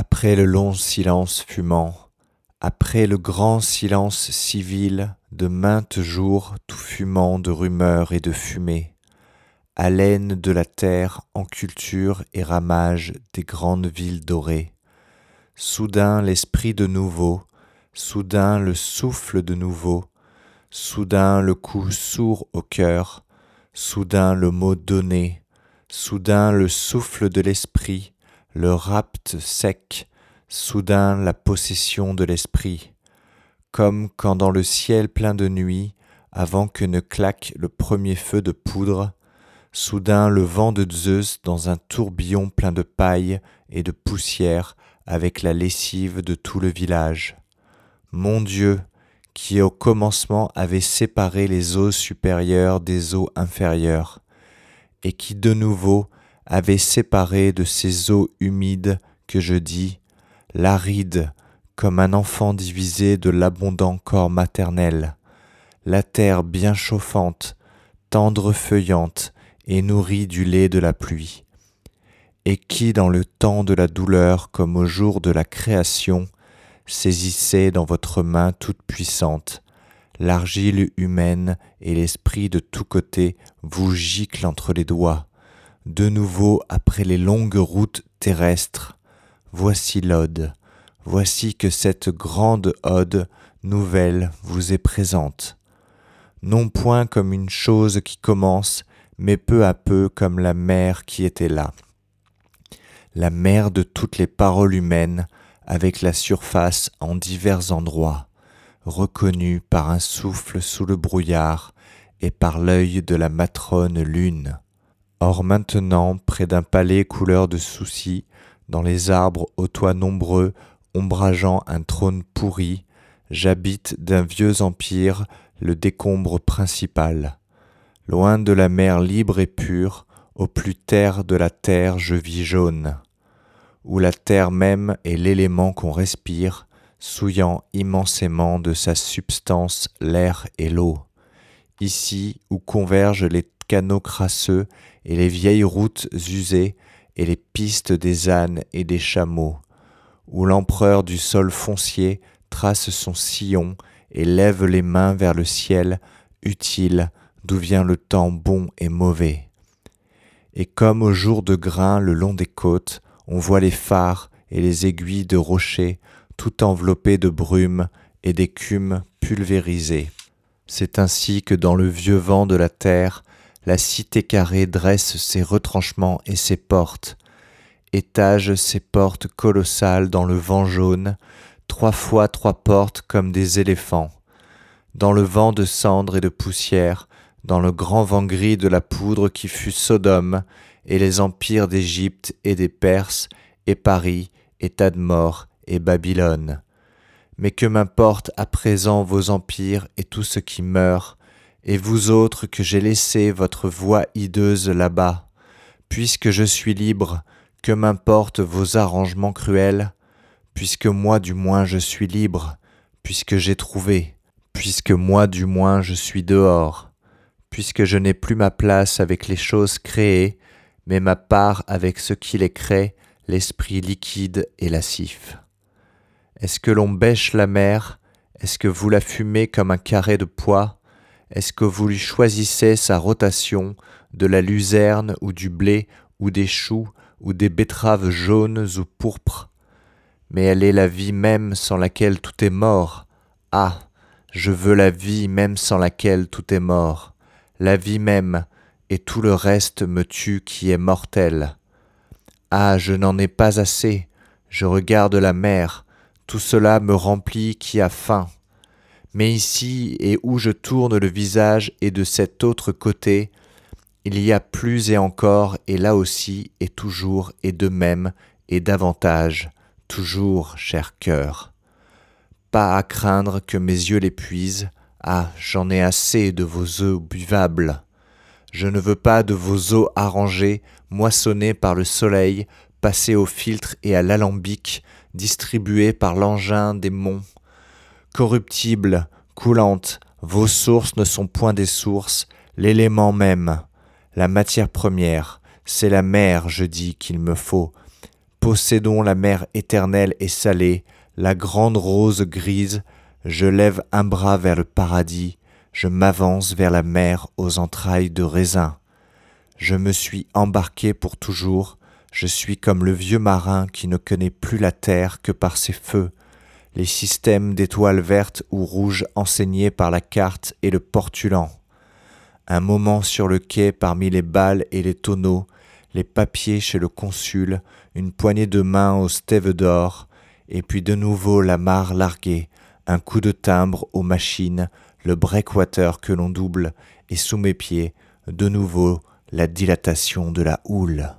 Après le long silence fumant, après le grand silence civil de maintes jours tout fumant de rumeurs et de fumée, haleine de la terre en culture et ramage des grandes villes dorées, soudain l'esprit de nouveau, soudain le souffle de nouveau, soudain le coup sourd au cœur, soudain le mot donné, soudain le souffle de l'esprit, le rapt sec, soudain la possession de l'esprit, comme quand dans le ciel plein de nuit, avant que ne claque le premier feu de poudre, soudain le vent de Zeus dans un tourbillon plein de paille et de poussière avec la lessive de tout le village. Mon Dieu, qui au commencement avait séparé les eaux supérieures des eaux inférieures, et qui de nouveau avait séparé de ces eaux humides que je dis, l'aride comme un enfant divisé de l'abondant corps maternel, la terre bien chauffante, tendre feuillante et nourrie du lait de la pluie, et qui dans le temps de la douleur comme au jour de la création, saisissait dans votre main toute puissante, l'argile humaine et l'esprit de tous côtés vous giclent entre les doigts, de nouveau après les longues routes terrestres, Voici l'ode, voici que cette grande ode nouvelle vous est présente, non point comme une chose qui commence, mais peu à peu comme la mer qui était là, la mer de toutes les paroles humaines, avec la surface en divers endroits, reconnue par un souffle sous le brouillard et par l'œil de la matrone lune. Or maintenant, près d'un palais couleur de soucis, dans les arbres aux toits nombreux, ombrageant un trône pourri, j'habite d'un vieux empire le décombre principal. Loin de la mer libre et pure, au plus terre de la terre je vis jaune, où la terre même est l'élément qu'on respire, souillant immensément de sa substance l'air et l'eau. Ici où convergent les canaux crasseux et les vieilles routes usées, et les pistes des ânes et des chameaux, où l'empereur du sol foncier trace son sillon et lève les mains vers le ciel utile d'où vient le temps bon et mauvais. Et comme au jour de grain le long des côtes, on voit les phares et les aiguilles de rochers tout enveloppés de brume et d'écume pulvérisée. C'est ainsi que dans le vieux vent de la terre, la cité carrée dresse ses retranchements et ses portes, étage ses portes colossales dans le vent jaune, trois fois trois portes comme des éléphants. Dans le vent de cendres et de poussière, dans le grand vent gris de la poudre qui fut Sodome, et les empires d'Égypte et des Perses, et Paris, et Tadmor, et Babylone. Mais que m'importe à présent vos empires et tout ce qui meurt, et vous autres que j'ai laissé votre voix hideuse là-bas, puisque je suis libre, que m'importent vos arrangements cruels, puisque moi du moins je suis libre, puisque j'ai trouvé, puisque moi du moins je suis dehors, puisque je n'ai plus ma place avec les choses créées, mais ma part avec ce qui les crée, l'esprit liquide et lascif. Est-ce que l'on bêche la mer? Est-ce que vous la fumez comme un carré de pois? Est-ce que vous lui choisissez sa rotation de la luzerne ou du blé ou des choux ou des betteraves jaunes ou pourpres? Mais elle est la vie même sans laquelle tout est mort. Ah, je veux la vie même sans laquelle tout est mort. La vie même, et tout le reste me tue qui est mortel. Ah, je n'en ai pas assez. Je regarde la mer. Tout cela me remplit qui a faim mais ici et où je tourne le visage et de cet autre côté, il y a plus et encore, et là aussi, et toujours, et de même, et davantage, toujours, cher cœur. Pas à craindre que mes yeux l'épuisent, ah, j'en ai assez de vos œufs buvables. Je ne veux pas de vos eaux arrangées, moissonnées par le soleil, passées au filtre et à l'alambic, distribuées par l'engin des monts, corruptible, coulante, vos sources ne sont point des sources, l'élément même, la matière première, c'est la mer, je dis, qu'il me faut, Possédons la mer éternelle et salée, la grande rose grise, je lève un bras vers le paradis, je m'avance vers la mer aux entrailles de raisin. Je me suis embarqué pour toujours, je suis comme le vieux marin qui ne connaît plus la terre que par ses feux, les systèmes d'étoiles vertes ou rouges enseignés par la carte et le portulan. Un moment sur le quai parmi les balles et les tonneaux, les papiers chez le consul, une poignée de main au stève d'or, et puis de nouveau la mare larguée, un coup de timbre aux machines, le breakwater que l'on double, et sous mes pieds, de nouveau la dilatation de la houle.